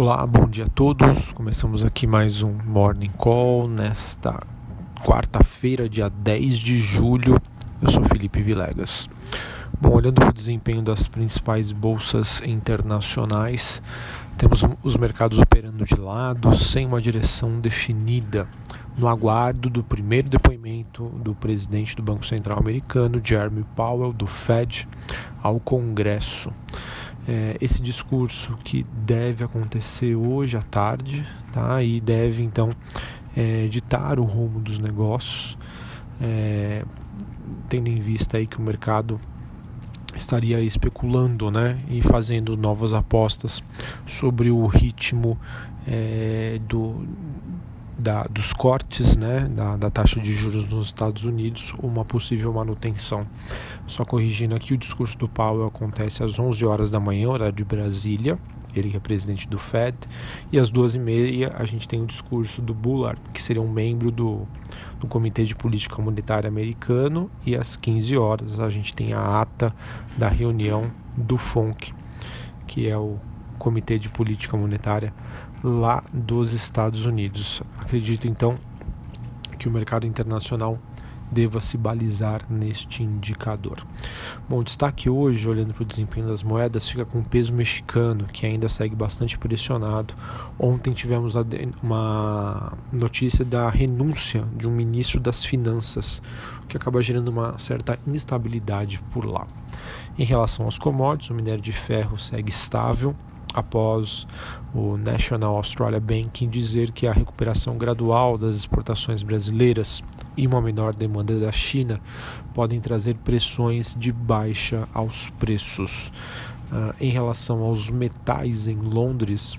Olá, bom dia a todos. Começamos aqui mais um Morning Call nesta quarta-feira, dia 10 de julho. Eu sou Felipe Vilegas. Bom, olhando para o desempenho das principais bolsas internacionais, temos os mercados operando de lado, sem uma direção definida, no aguardo do primeiro depoimento do presidente do Banco Central americano, Jeremy Powell, do Fed, ao Congresso é, esse discurso que deve acontecer hoje à tarde, tá? E deve então é, ditar o rumo dos negócios, é, tendo em vista aí que o mercado estaria especulando, né, e fazendo novas apostas sobre o ritmo é, do da, dos cortes né, da, da, taxa de juros nos Estados Unidos, uma possível manutenção. Só corrigindo aqui, o discurso do Powell acontece às 11 horas da manhã, horário de Brasília, ele que é presidente do Fed, e às duas e meia a gente tem o discurso do Bullard, que seria um membro do, do Comitê de Política Monetária americano, e às 15 horas a gente tem a ata da reunião do FONC, que é o Comitê de Política Monetária lá dos Estados Unidos. Acredito então que o mercado internacional deva se balizar neste indicador. Bom, destaque hoje, olhando para o desempenho das moedas, fica com o peso mexicano, que ainda segue bastante pressionado. Ontem tivemos uma notícia da renúncia de um ministro das Finanças, o que acaba gerando uma certa instabilidade por lá. Em relação aos commodities, o minério de ferro segue estável, após o National Australia Banking dizer que a recuperação gradual das exportações brasileiras e uma menor demanda da China podem trazer pressões de baixa aos preços. Uh, em relação aos metais em Londres,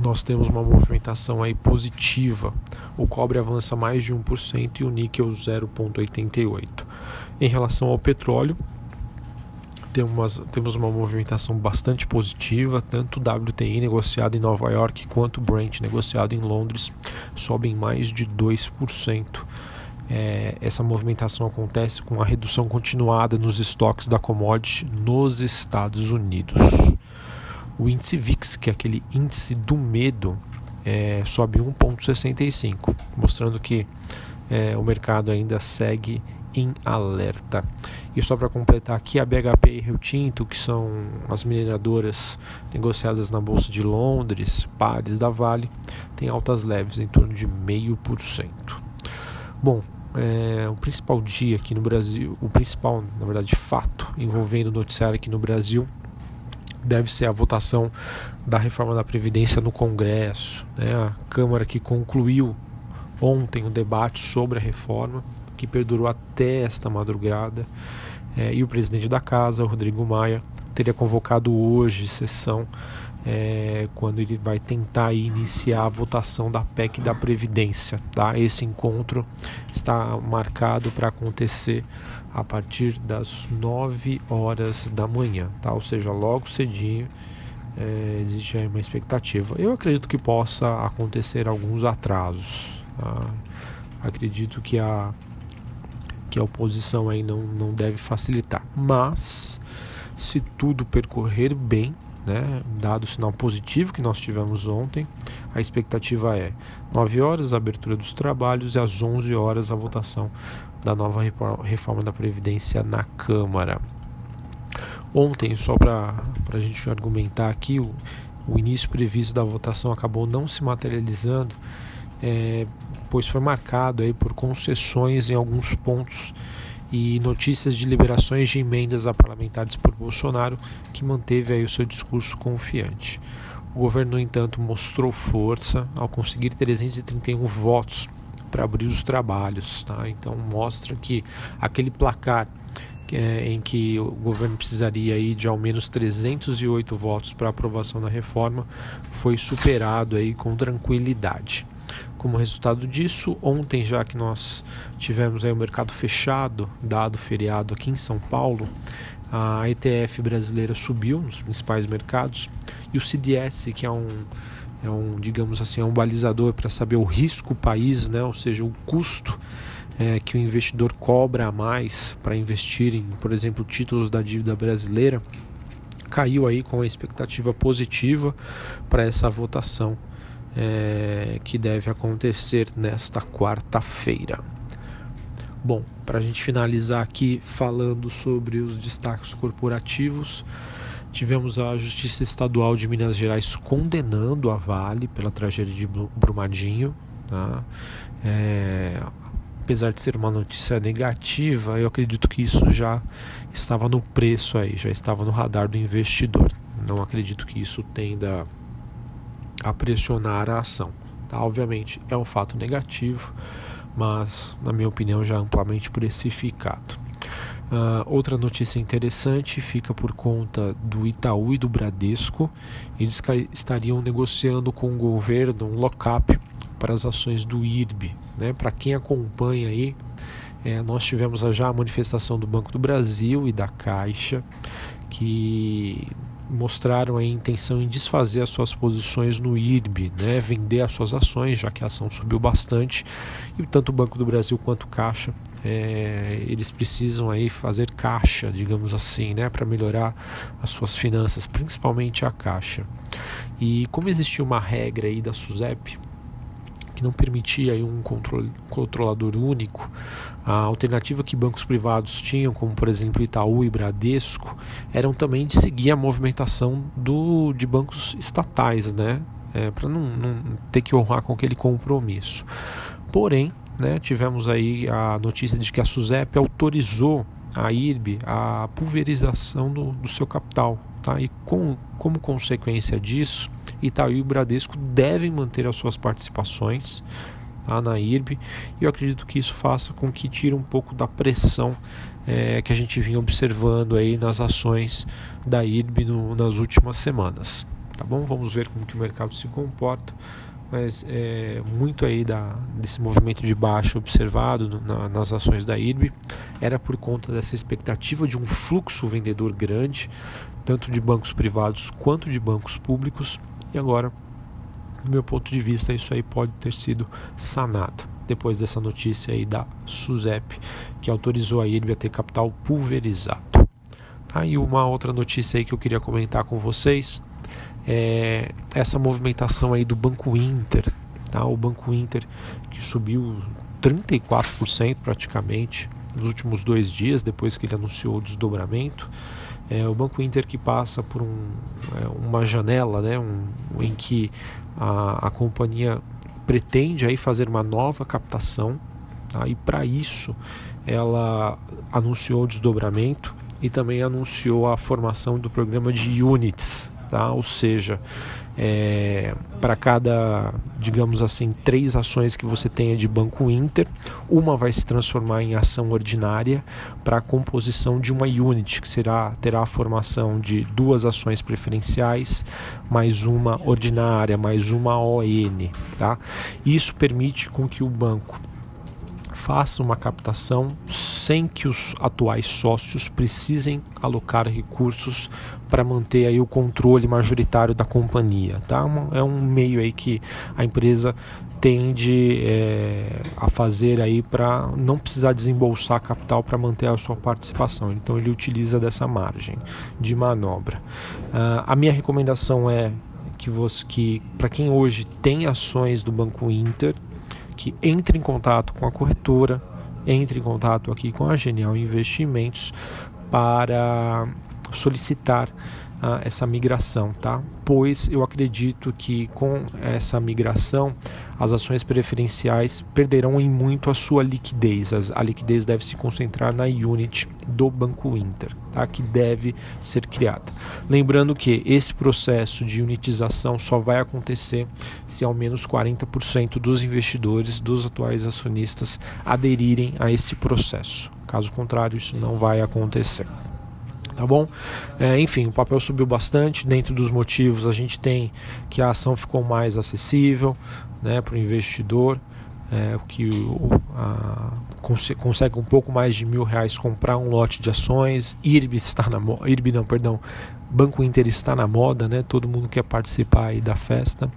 nós temos uma movimentação aí positiva. O cobre avança mais de 1% e o níquel 0,88%. Em relação ao petróleo, temos, temos uma movimentação bastante positiva, tanto WTI negociado em Nova York quanto Brent negociado em Londres sobem mais de 2%. É, essa movimentação acontece com a redução continuada nos estoques da commodity nos Estados Unidos. O índice VIX, que é aquele índice do medo, é, sobe 1,65, mostrando que é, o mercado ainda segue em alerta. E só para completar aqui, a BHP e Rio Tinto, que são as mineradoras negociadas na Bolsa de Londres, pares da Vale, tem altas leves em torno de 0,5%. Bom, é, o principal dia aqui no Brasil, o principal, na verdade, fato envolvendo o noticiário aqui no Brasil deve ser a votação da reforma da Previdência no Congresso. Né? A Câmara que concluiu ontem o debate sobre a reforma que perdurou até esta madrugada. É, e o presidente da casa, Rodrigo Maia, teria convocado hoje sessão é, quando ele vai tentar iniciar a votação da PEC da Previdência. Tá? Esse encontro está marcado para acontecer a partir das 9 horas da manhã, tá? ou seja, logo cedinho. É, existe aí uma expectativa. Eu acredito que possa acontecer alguns atrasos. Tá? Acredito que a que a oposição aí não, não deve facilitar. Mas, se tudo percorrer bem, né, dado o sinal positivo que nós tivemos ontem, a expectativa é 9 horas a abertura dos trabalhos e às 11 horas a votação da nova reforma da Previdência na Câmara. Ontem, só para a gente argumentar aqui, o, o início previsto da votação acabou não se materializando é, pois foi marcado aí por concessões em alguns pontos e notícias de liberações de emendas a parlamentares por Bolsonaro, que manteve aí o seu discurso confiante. O governo, no entanto, mostrou força ao conseguir 331 votos para abrir os trabalhos. Tá? Então mostra que aquele placar é, em que o governo precisaria aí de ao menos 308 votos para aprovação da reforma foi superado aí com tranquilidade. Como resultado disso, ontem já que nós tivemos aí o mercado fechado, dado feriado aqui em São Paulo, a ETF brasileira subiu nos principais mercados e o CDS, que é um é um, digamos assim, é um balizador para saber o risco país, né? ou seja, o custo é, que o investidor cobra a mais para investir em, por exemplo, títulos da dívida brasileira, caiu aí com a expectativa positiva para essa votação é, que deve acontecer nesta quarta-feira. Bom, para a gente finalizar aqui falando sobre os destaques corporativos, tivemos a Justiça Estadual de Minas Gerais condenando a Vale pela tragédia de Brumadinho. Tá? É, apesar de ser uma notícia negativa, eu acredito que isso já estava no preço aí, já estava no radar do investidor. Não acredito que isso tenda a pressionar a ação. Tá? Obviamente é um fato negativo, mas na minha opinião já amplamente precificado. Uh, outra notícia interessante fica por conta do Itaú e do Bradesco. Eles estariam negociando com o governo um lock-up para as ações do IRB. Né? Para quem acompanha aí, é, nós tivemos já a manifestação do Banco do Brasil e da Caixa, que mostraram a intenção em desfazer as suas posições no IRB, né, vender as suas ações, já que a ação subiu bastante, e tanto o Banco do Brasil quanto Caixa, é, eles precisam aí fazer caixa, digamos assim, né, para melhorar as suas finanças, principalmente a Caixa. E como existia uma regra aí da SUSEP, que não permitia um controlador único. A alternativa que bancos privados tinham, como por exemplo Itaú e Bradesco, eram também de seguir a movimentação do, de bancos estatais, né? É, para não, não ter que honrar com aquele compromisso. Porém, né, tivemos aí a notícia de que a SUSEP autorizou a IRB a pulverização do, do seu capital. Tá? E com, como consequência disso, Itaú e Bradesco devem manter as suas participações tá, na IRB e eu acredito que isso faça com que tire um pouco da pressão é, que a gente vinha observando aí nas ações da IRB no, nas últimas semanas. Tá bom? Vamos ver como que o mercado se comporta mas é, muito aí da, desse movimento de baixo observado na, nas ações da IRB era por conta dessa expectativa de um fluxo vendedor grande, tanto de bancos privados quanto de bancos públicos, e agora, do meu ponto de vista, isso aí pode ter sido sanado depois dessa notícia aí da SUSEP, que autorizou a IRB a ter capital pulverizado. Aí uma outra notícia aí que eu queria comentar com vocês é, essa movimentação aí do Banco Inter, tá? o Banco Inter que subiu 34% praticamente nos últimos dois dias depois que ele anunciou o desdobramento. É, o Banco Inter que passa por um, é, uma janela né, um, em que a, a companhia pretende aí fazer uma nova captação tá? e para isso ela anunciou o desdobramento e também anunciou a formação do programa de units tá? ou seja, é, para cada, digamos assim, três ações que você tenha de Banco Inter, uma vai se transformar em ação ordinária para a composição de uma unit, que será, terá a formação de duas ações preferenciais, mais uma ordinária, mais uma ON. Tá? Isso permite com que o banco faça uma captação sem que os atuais sócios precisem alocar recursos para manter aí o controle majoritário da companhia. Tá? É um meio aí que a empresa tende é, a fazer aí para não precisar desembolsar capital para manter a sua participação. Então ele utiliza dessa margem de manobra. Uh, a minha recomendação é que, que para quem hoje tem ações do Banco Inter, que entre em contato com a corretora, entre em contato aqui com a Genial Investimentos para solicitar essa migração, tá? Pois eu acredito que com essa migração as ações preferenciais perderão em muito a sua liquidez. A liquidez deve se concentrar na unit do Banco Inter, tá? que deve ser criada. Lembrando que esse processo de unitização só vai acontecer se ao menos 40% dos investidores, dos atuais acionistas, aderirem a esse processo. Caso contrário, isso não vai acontecer tá bom? É, enfim, o papel subiu bastante. Dentro dos motivos, a gente tem que a ação ficou mais acessível né, para o investidor, é, que o, a, consegue um pouco mais de mil reais comprar um lote de ações. IRB está na IRB não, perdão, Banco Inter está na moda, né? Todo mundo quer participar aí da festa.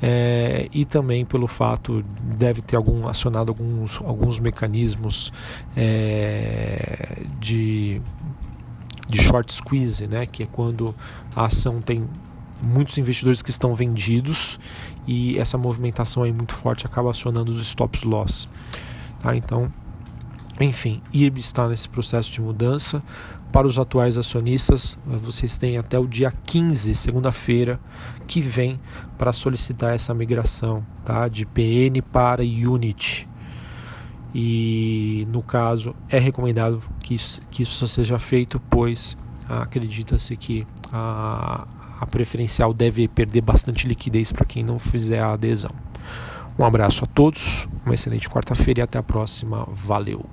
É, e também pelo fato deve ter algum acionado alguns, alguns mecanismos é, de de short squeeze, né, que é quando a ação tem muitos investidores que estão vendidos e essa movimentação aí muito forte acaba acionando os stops loss. Tá? Então, enfim, IRB está nesse processo de mudança. Para os atuais acionistas, vocês têm até o dia 15, segunda-feira, que vem para solicitar essa migração tá? de PN para Unity. E no caso, é recomendado que isso, que isso seja feito, pois acredita-se que a, a preferencial deve perder bastante liquidez para quem não fizer a adesão. Um abraço a todos, uma excelente quarta-feira e até a próxima. Valeu!